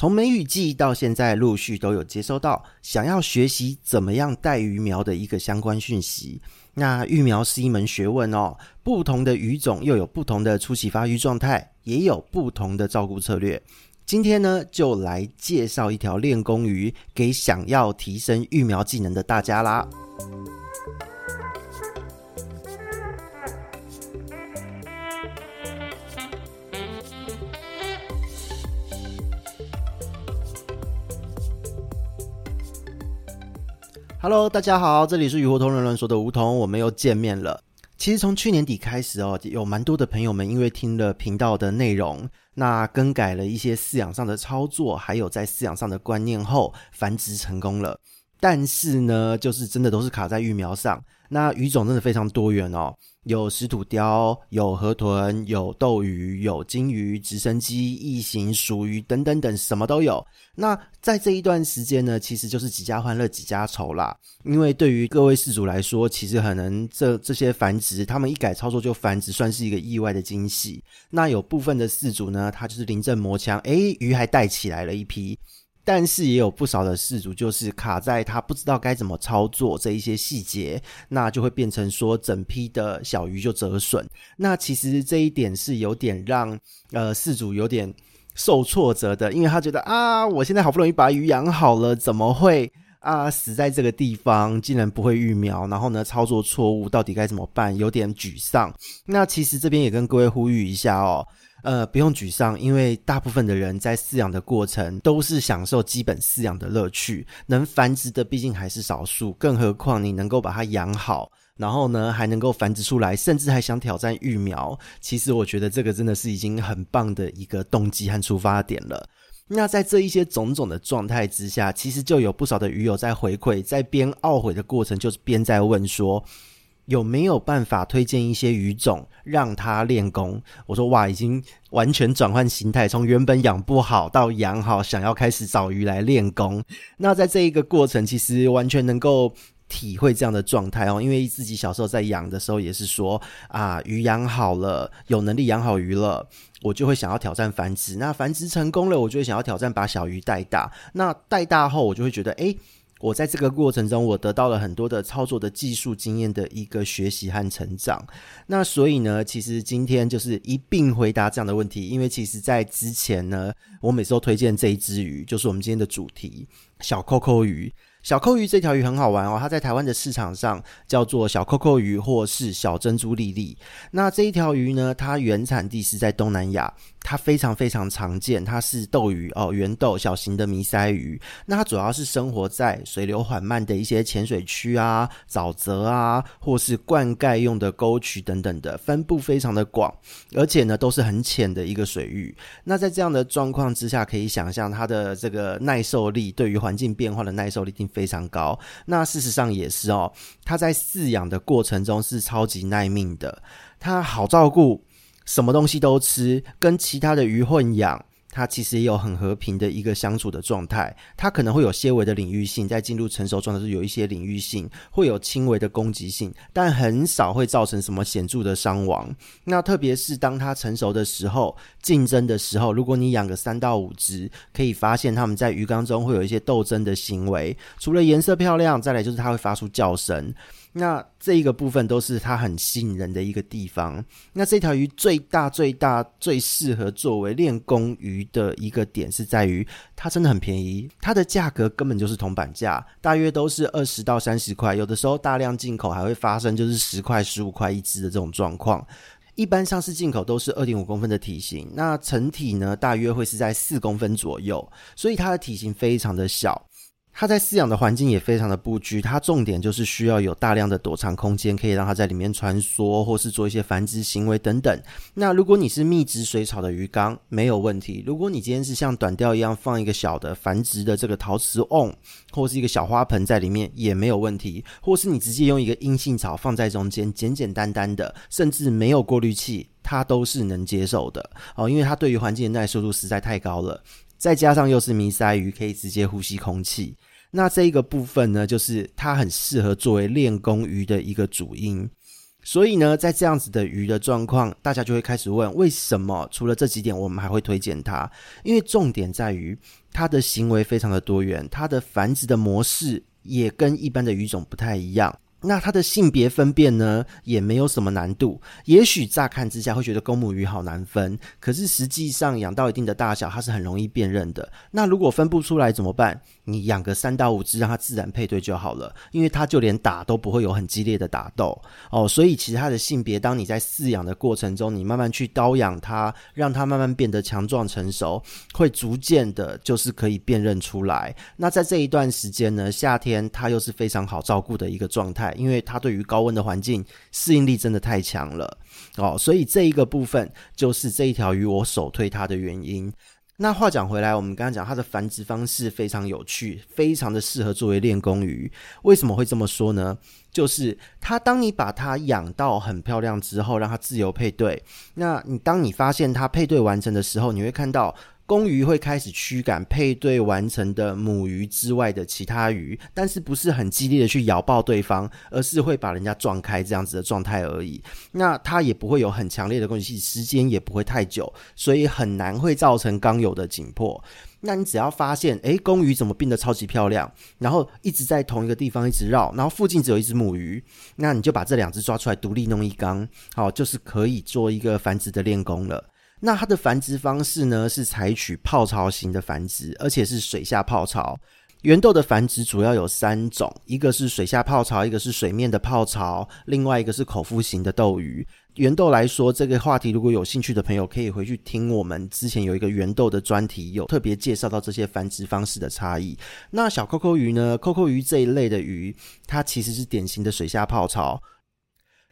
从梅雨季到现在，陆续都有接收到想要学习怎么样带鱼苗的一个相关讯息。那育苗是一门学问哦，不同的鱼种又有不同的初期发育状态，也有不同的照顾策略。今天呢，就来介绍一条练功鱼给想要提升育苗技能的大家啦。Hello，大家好，这里是鱼活通乱乱说的梧桐，我们又见面了。其实从去年底开始哦，有蛮多的朋友们因为听了频道的内容，那更改了一些饲养上的操作，还有在饲养上的观念后，繁殖成功了。但是呢，就是真的都是卡在育苗上。那鱼种真的非常多元哦，有石土雕，有河豚，有斗鱼，有金鱼、直升机、异形、鼠鱼等等等，什么都有。那在这一段时间呢，其实就是几家欢乐几家愁啦。因为对于各位事主来说，其实可能这这些繁殖，他们一改操作就繁殖，算是一个意外的惊喜。那有部分的事主呢，他就是临阵磨枪，诶，鱼还带起来了一批。但是也有不少的饲主就是卡在他不知道该怎么操作这一些细节，那就会变成说整批的小鱼就折损。那其实这一点是有点让呃饲主有点受挫折的，因为他觉得啊，我现在好不容易把鱼养好了，怎么会啊死在这个地方，竟然不会育苗，然后呢操作错误，到底该怎么办？有点沮丧。那其实这边也跟各位呼吁一下哦。呃，不用沮丧，因为大部分的人在饲养的过程都是享受基本饲养的乐趣，能繁殖的毕竟还是少数，更何况你能够把它养好，然后呢还能够繁殖出来，甚至还想挑战育苗，其实我觉得这个真的是已经很棒的一个动机和出发点了。那在这一些种种的状态之下，其实就有不少的鱼友在回馈，在边懊悔的过程，就是边在问说。有没有办法推荐一些鱼种让他练功？我说哇，已经完全转换形态，从原本养不好到养好，想要开始找鱼来练功。那在这一个过程，其实完全能够体会这样的状态哦。因为自己小时候在养的时候，也是说啊，鱼养好了，有能力养好鱼了，我就会想要挑战繁殖。那繁殖成功了，我就会想要挑战把小鱼带大。那带大后，我就会觉得，诶。我在这个过程中，我得到了很多的操作的技术经验的一个学习和成长。那所以呢，其实今天就是一并回答这样的问题，因为其实在之前呢，我每次都推荐这一只鱼，就是我们今天的主题——小扣扣鱼。小扣鱼这条鱼很好玩哦，它在台湾的市场上叫做小扣扣鱼或是小珍珠粒粒。那这一条鱼呢，它原产地是在东南亚。它非常非常常见，它是斗鱼哦，圆斗小型的迷鳃鱼。那它主要是生活在水流缓慢的一些浅水区啊、沼泽啊，或是灌溉用的沟渠等等的，分布非常的广，而且呢都是很浅的一个水域。那在这样的状况之下，可以想象它的这个耐受力，对于环境变化的耐受力非常高。那事实上也是哦，它在饲养的过程中是超级耐命的，它好照顾。什么东西都吃，跟其他的鱼混养，它其实也有很和平的一个相处的状态。它可能会有些微的领域性，在进入成熟状态时有一些领域性，会有轻微的攻击性，但很少会造成什么显著的伤亡。那特别是当它成熟的时候，竞争的时候，如果你养个三到五只，可以发现它们在鱼缸中会有一些斗争的行为。除了颜色漂亮，再来就是它会发出叫声。那这一个部分都是它很吸引人的一个地方。那这条鱼最大、最大、最适合作为练功鱼的一个点是在于，它真的很便宜，它的价格根本就是铜板价，大约都是二十到三十块。有的时候大量进口还会发生就是十块、十五块一只的这种状况。一般上市进口都是二点五公分的体型，那成体呢大约会是在四公分左右，所以它的体型非常的小。它在饲养的环境也非常的不拘，它重点就是需要有大量的躲藏空间，可以让它在里面穿梭，或是做一些繁殖行为等等。那如果你是密植水草的鱼缸，没有问题；如果你今天是像短钓一样放一个小的繁殖的这个陶瓷瓮，或是一个小花盆在里面，也没有问题；或是你直接用一个阴性草放在中间，简简单单的，甚至没有过滤器，它都是能接受的哦，因为它对于环境的耐受度实在太高了。再加上又是迷鳃鱼，可以直接呼吸空气，那这一个部分呢，就是它很适合作为练功鱼的一个主因。所以呢，在这样子的鱼的状况，大家就会开始问：为什么除了这几点，我们还会推荐它？因为重点在于它的行为非常的多元，它的繁殖的模式也跟一般的鱼种不太一样。那它的性别分辨呢，也没有什么难度。也许乍看之下会觉得公母鱼好难分，可是实际上养到一定的大小，它是很容易辨认的。那如果分不出来怎么办？你养个三到五只，让它自然配对就好了，因为它就连打都不会有很激烈的打斗哦。所以其实它的性别，当你在饲养的过程中，你慢慢去刀养它，让它慢慢变得强壮成熟，会逐渐的，就是可以辨认出来。那在这一段时间呢，夏天它又是非常好照顾的一个状态。因为它对于高温的环境适应力真的太强了哦，所以这一个部分就是这一条鱼我首推它的原因。那话讲回来，我们刚刚讲它的繁殖方式非常有趣，非常的适合作为练功鱼。为什么会这么说呢？就是它当你把它养到很漂亮之后，让它自由配对，那你当你发现它配对完成的时候，你会看到。公鱼会开始驱赶配对完成的母鱼之外的其他鱼，但是不是很激烈的去咬爆对方，而是会把人家撞开这样子的状态而已。那它也不会有很强烈的攻击性，时间也不会太久，所以很难会造成刚有的紧迫。那你只要发现，诶，公鱼怎么变得超级漂亮，然后一直在同一个地方一直绕，然后附近只有一只母鱼，那你就把这两只抓出来独立弄一缸，好，就是可以做一个繁殖的练功了。那它的繁殖方式呢，是采取泡槽型的繁殖，而且是水下泡槽。圆豆的繁殖主要有三种，一个是水下泡槽，一个是水面的泡槽，另外一个是口腹型的斗鱼。圆豆来说，这个话题如果有兴趣的朋友，可以回去听我们之前有一个圆豆的专题，有特别介绍到这些繁殖方式的差异。那小扣扣鱼呢？扣扣鱼这一类的鱼，它其实是典型的水下泡槽。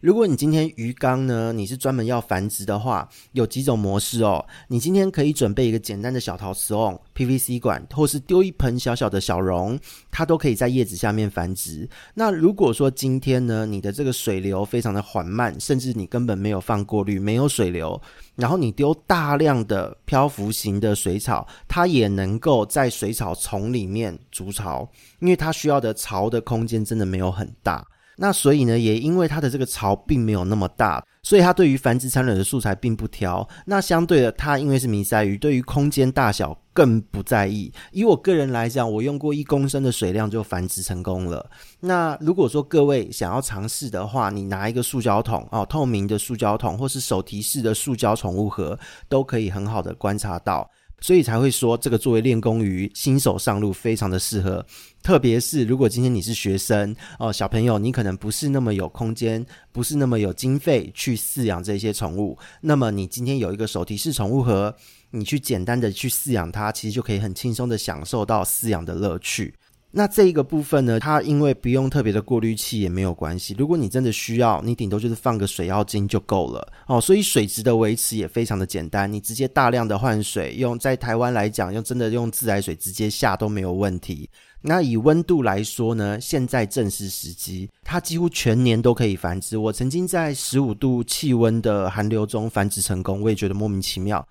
如果你今天鱼缸呢，你是专门要繁殖的话，有几种模式哦。你今天可以准备一个简单的小陶瓷瓮、PVC 管，或是丢一盆小小的小容，它都可以在叶子下面繁殖。那如果说今天呢，你的这个水流非常的缓慢，甚至你根本没有放过滤，没有水流，然后你丢大量的漂浮型的水草，它也能够在水草丛里面筑巢，因为它需要的巢的空间真的没有很大。那所以呢，也因为它的这个巢并没有那么大，所以它对于繁殖产卵的素材并不挑。那相对的，它因为是迷鳃鱼，对于空间大小更不在意。以我个人来讲，我用过一公升的水量就繁殖成功了。那如果说各位想要尝试的话，你拿一个塑胶桶哦，透明的塑胶桶，或是手提式的塑胶宠物盒，都可以很好的观察到。所以才会说，这个作为练功鱼，新手上路非常的适合。特别是如果今天你是学生哦，小朋友，你可能不是那么有空间，不是那么有经费去饲养这些宠物，那么你今天有一个手提式宠物盒，你去简单的去饲养它，其实就可以很轻松的享受到饲养的乐趣。那这一个部分呢，它因为不用特别的过滤器也没有关系。如果你真的需要，你顶多就是放个水妖精就够了哦。所以水质的维持也非常的简单，你直接大量的换水，用在台湾来讲，用真的用自来水直接下都没有问题。那以温度来说呢，现在正是时机，它几乎全年都可以繁殖。我曾经在十五度气温的寒流中繁殖成功，我也觉得莫名其妙。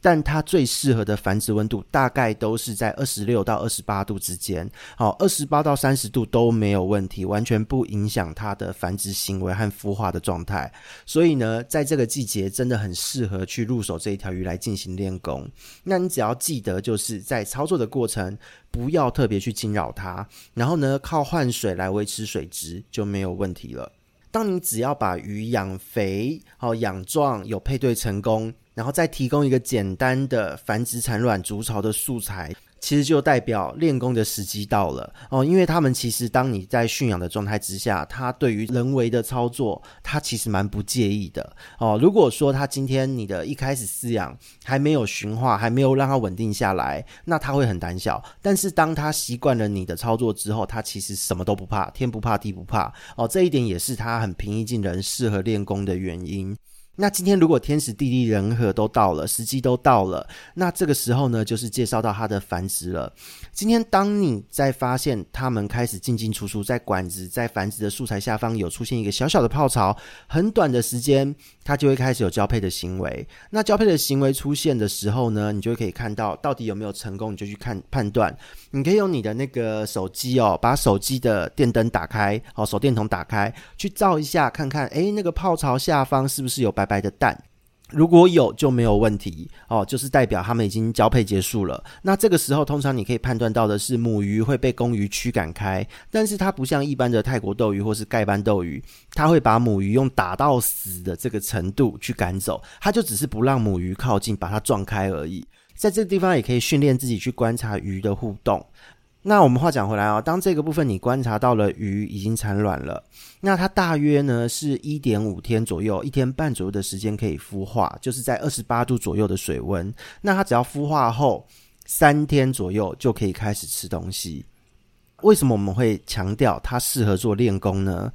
但它最适合的繁殖温度大概都是在二十六到二十八度之间，好，二十八到三十度都没有问题，完全不影响它的繁殖行为和孵化的状态。所以呢，在这个季节真的很适合去入手这一条鱼来进行练功。那你只要记得，就是在操作的过程不要特别去惊扰它，然后呢，靠换水来维持水质就没有问题了。当你只要把鱼养肥、好养壮、有配对成功。然后再提供一个简单的繁殖产卵筑巢的素材，其实就代表练功的时机到了哦。因为他们其实当你在驯养的状态之下，他对于人为的操作，他其实蛮不介意的哦。如果说他今天你的一开始饲养还没有驯化，还没有让它稳定下来，那他会很胆小。但是当他习惯了你的操作之后，他其实什么都不怕，天不怕地不怕哦。这一点也是他很平易近人、适合练功的原因。那今天如果天时地利人和都到了，时机都到了，那这个时候呢，就是介绍到它的繁殖了。今天当你在发现它们开始进进出出，在管子在繁殖的素材下方有出现一个小小的泡槽，很短的时间，它就会开始有交配的行为。那交配的行为出现的时候呢，你就可以看到到底有没有成功，你就去看判断。你可以用你的那个手机哦，把手机的电灯打开，哦，手电筒打开，去照一下，看看，诶，那个泡槽下方是不是有白白的蛋？如果有就没有问题哦，就是代表它们已经交配结束了。那这个时候，通常你可以判断到的是母鱼会被公鱼驱赶开，但是它不像一般的泰国斗鱼或是盖斑斗鱼，它会把母鱼用打到死的这个程度去赶走，它就只是不让母鱼靠近，把它撞开而已。在这个地方也可以训练自己去观察鱼的互动。那我们话讲回来啊、哦，当这个部分你观察到了鱼已经产卵了，那它大约呢是一点五天左右，一天半左右的时间可以孵化，就是在二十八度左右的水温。那它只要孵化后三天左右就可以开始吃东西。为什么我们会强调它适合做练功呢？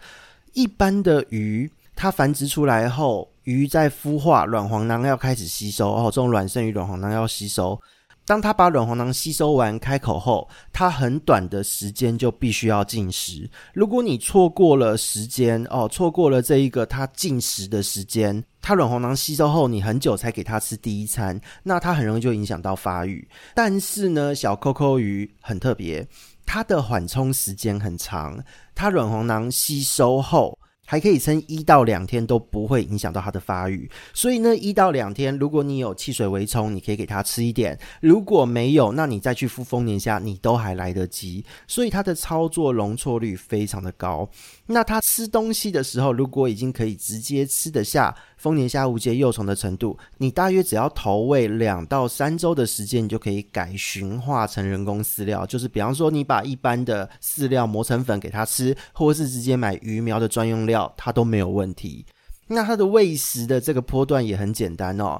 一般的鱼它繁殖出来后，鱼在孵化，卵黄囊要开始吸收哦，这种卵生鱼卵黄囊要吸收。当他把卵黄囊吸收完开口后，他很短的时间就必须要进食。如果你错过了时间哦，错过了这一个他进食的时间，他卵黄囊吸收后，你很久才给他吃第一餐，那他很容易就影响到发育。但是呢，小扣扣鱼很特别，它的缓冲时间很长，它卵黄囊吸收后。还可以撑一到两天都不会影响到它的发育，所以呢，一到两天，如果你有汽水微冲，你可以给它吃一点；如果没有，那你再去敷丰年虾，你都还来得及。所以它的操作容错率非常的高。那它吃东西的时候，如果已经可以直接吃得下。丰年虾无节幼虫的程度，你大约只要投喂两到三周的时间，你就可以改驯化成人工饲料。就是比方说，你把一般的饲料磨成粉给它吃，或是直接买鱼苗的专用料，它都没有问题。那它的喂食的这个波段也很简单哦，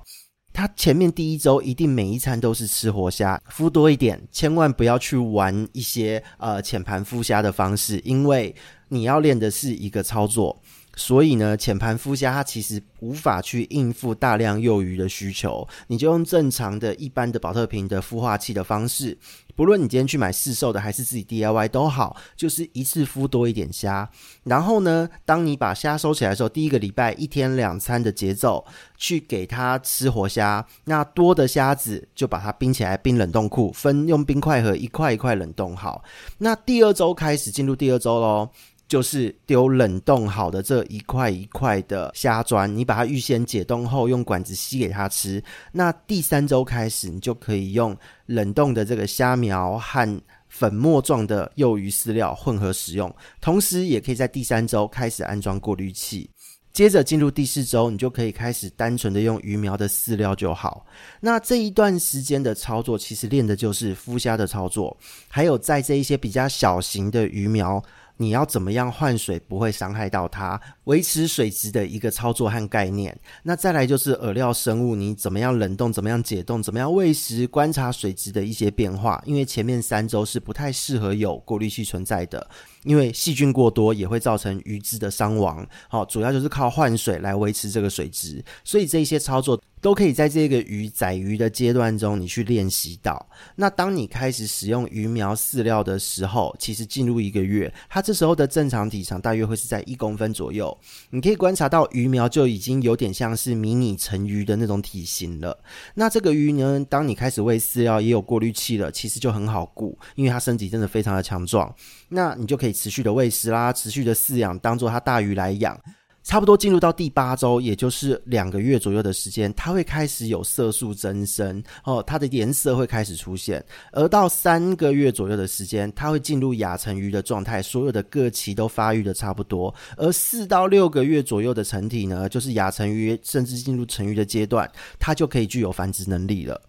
他前面第一周一定每一餐都是吃活虾，敷多一点，千万不要去玩一些呃浅盘敷虾的方式，因为你要练的是一个操作。所以呢，浅盘孵虾它其实无法去应付大量幼鱼的需求，你就用正常的一般的保特瓶的孵化器的方式，不论你今天去买市售的还是自己 DIY 都好，就是一次孵多一点虾。然后呢，当你把虾收起来的时候，第一个礼拜一天两餐的节奏去给它吃活虾，那多的虾子就把它冰起来，冰冷冻库，分用冰块盒一块一块冷冻好。那第二周开始进入第二周喽。就是丢冷冻好的这一块一块的虾砖，你把它预先解冻后，用管子吸给它吃。那第三周开始，你就可以用冷冻的这个虾苗和粉末状的幼鱼饲料混合使用，同时也可以在第三周开始安装过滤器。接着进入第四周，你就可以开始单纯的用鱼苗的饲料就好。那这一段时间的操作，其实练的就是孵虾的操作，还有在这一些比较小型的鱼苗。你要怎么样换水不会伤害到它，维持水质的一个操作和概念。那再来就是饵料生物，你怎么样冷冻，怎么样解冻，怎么样喂食，观察水质的一些变化。因为前面三周是不太适合有过滤器存在的，因为细菌过多也会造成鱼只的伤亡。好，主要就是靠换水来维持这个水质，所以这一些操作。都可以在这个鱼仔鱼的阶段中，你去练习到。那当你开始使用鱼苗饲料的时候，其实进入一个月，它这时候的正常体长大约会是在一公分左右。你可以观察到鱼苗就已经有点像是迷你成鱼的那种体型了。那这个鱼呢，当你开始喂饲料，也有过滤器了，其实就很好顾，因为它身体真的非常的强壮。那你就可以持续的喂食啦，持续的饲养，当做它大鱼来养。差不多进入到第八周，也就是两个月左右的时间，它会开始有色素增生哦，它的颜色会开始出现。而到三个月左右的时间，它会进入亚成鱼的状态，所有的个鳍都发育的差不多。而四到六个月左右的成体呢，就是亚成鱼，甚至进入成鱼的阶段，它就可以具有繁殖能力了。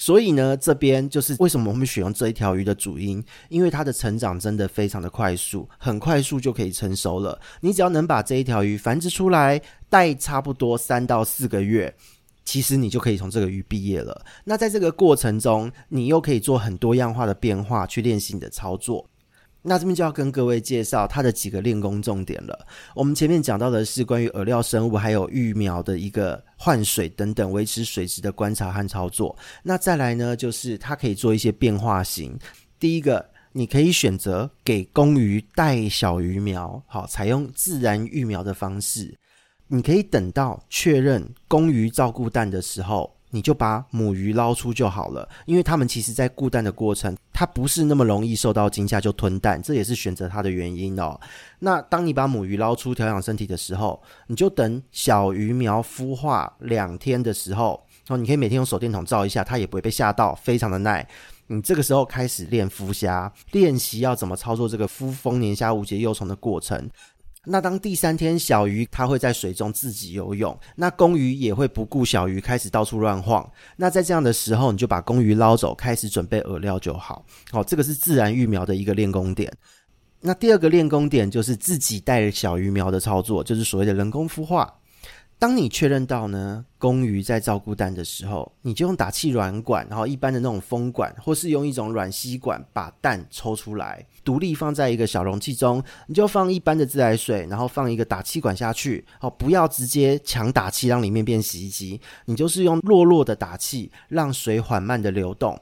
所以呢，这边就是为什么我们选用这一条鱼的主因，因为它的成长真的非常的快速，很快速就可以成熟了。你只要能把这一条鱼繁殖出来，待差不多三到四个月，其实你就可以从这个鱼毕业了。那在这个过程中，你又可以做很多样化的变化去练习你的操作。那这边就要跟各位介绍它的几个练功重点了。我们前面讲到的是关于饵料生物还有育苗的一个换水等等维持水质的观察和操作。那再来呢，就是它可以做一些变化型。第一个，你可以选择给公鱼带小鱼苗，好，采用自然育苗的方式。你可以等到确认公鱼照顾蛋的时候。你就把母鱼捞出就好了，因为它们其实在顾蛋的过程，它不是那么容易受到惊吓就吞蛋，这也是选择它的原因哦。那当你把母鱼捞出调养身体的时候，你就等小鱼苗孵化两天的时候，哦，你可以每天用手电筒照一下，它也不会被吓到，非常的耐。你这个时候开始练孵虾，练习要怎么操作这个孵丰年虾无节幼虫的过程。那当第三天小鱼它会在水中自己游泳，那公鱼也会不顾小鱼开始到处乱晃。那在这样的时候，你就把公鱼捞走，开始准备饵料就好。好，这个是自然育苗的一个练功点。那第二个练功点就是自己带着小鱼苗的操作，就是所谓的人工孵化。当你确认到呢，公鱼在照顾蛋的时候，你就用打气软管，然后一般的那种风管，或是用一种软吸管把蛋抽出来，独立放在一个小容器中，你就放一般的自来水，然后放一个打气管下去，哦，不要直接强打气让里面变洗衣机，你就是用弱弱的打气，让水缓慢的流动。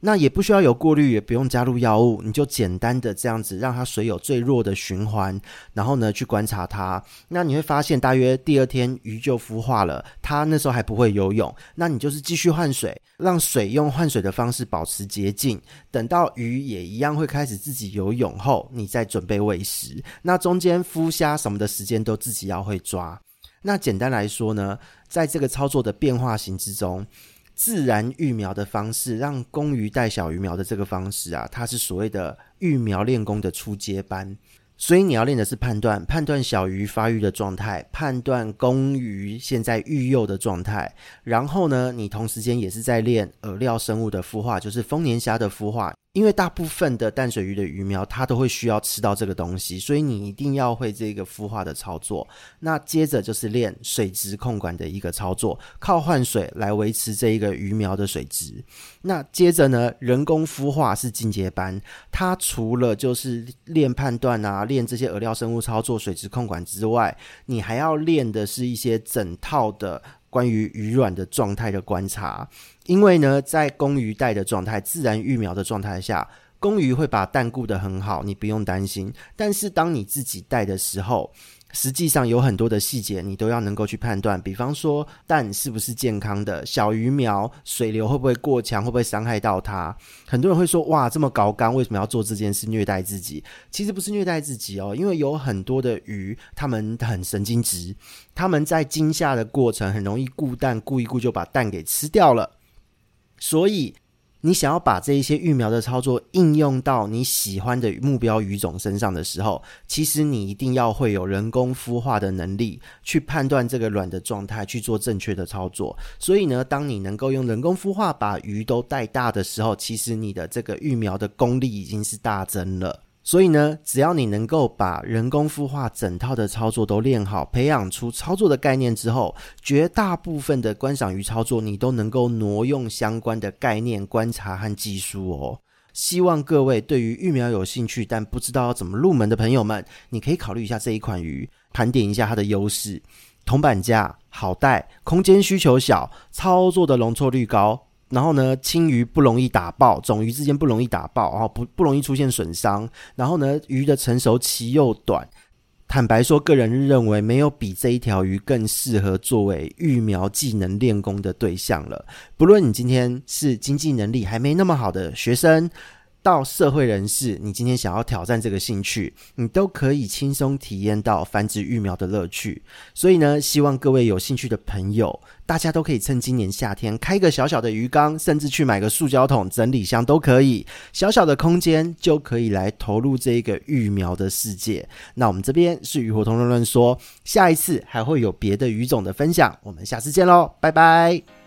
那也不需要有过滤，也不用加入药物，你就简单的这样子让它水有最弱的循环，然后呢去观察它。那你会发现，大约第二天鱼就孵化了，它那时候还不会游泳，那你就是继续换水，让水用换水的方式保持洁净。等到鱼也一样会开始自己游泳后，你再准备喂食。那中间孵虾什么的时间都自己要会抓。那简单来说呢，在这个操作的变化型之中。自然育苗的方式，让公鱼带小鱼苗的这个方式啊，它是所谓的育苗练功的初阶班。所以你要练的是判断，判断小鱼发育的状态，判断公鱼现在育幼的状态。然后呢，你同时间也是在练饵料生物的孵化，就是丰年虾的孵化。因为大部分的淡水鱼的鱼苗，它都会需要吃到这个东西，所以你一定要会这个孵化的操作。那接着就是练水质控管的一个操作，靠换水来维持这一个鱼苗的水质。那接着呢，人工孵化是进阶班，它除了就是练判断啊，练这些饵料生物操作、水质控管之外，你还要练的是一些整套的。关于鱼卵的状态的观察，因为呢，在公鱼带的状态、自然育苗的状态下，公鱼会把蛋顾得很好，你不用担心。但是当你自己带的时候，实际上有很多的细节，你都要能够去判断。比方说，蛋是不是健康的？小鱼苗水流会不会过强？会不会伤害到它？很多人会说：“哇，这么高竿，为什么要做这件事？虐待自己？”其实不是虐待自己哦，因为有很多的鱼，它们很神经质，它们在惊吓的过程很容易顾蛋，顾一顾就把蛋给吃掉了，所以。你想要把这一些育苗的操作应用到你喜欢的目标鱼种身上的时候，其实你一定要会有人工孵化的能力，去判断这个卵的状态，去做正确的操作。所以呢，当你能够用人工孵化把鱼都带大的时候，其实你的这个育苗的功力已经是大增了。所以呢，只要你能够把人工孵化整套的操作都练好，培养出操作的概念之后，绝大部分的观赏鱼操作你都能够挪用相关的概念、观察和技术哦。希望各位对于育苗有兴趣但不知道要怎么入门的朋友们，你可以考虑一下这一款鱼，盘点一下它的优势：铜板价、好带、空间需求小、操作的容错率高。然后呢，青鱼不容易打爆，种鱼之间不容易打爆，然后不不容易出现损伤。然后呢，鱼的成熟期又短。坦白说，个人认为没有比这一条鱼更适合作为育苗技能练功的对象了。不论你今天是经济能力还没那么好的学生。到社会人士，你今天想要挑战这个兴趣，你都可以轻松体验到繁殖育苗的乐趣。所以呢，希望各位有兴趣的朋友，大家都可以趁今年夏天开个小小的鱼缸，甚至去买个塑胶桶、整理箱都可以，小小的空间就可以来投入这一个育苗的世界。那我们这边是鱼活通论论说，下一次还会有别的鱼种的分享，我们下次见喽，拜拜。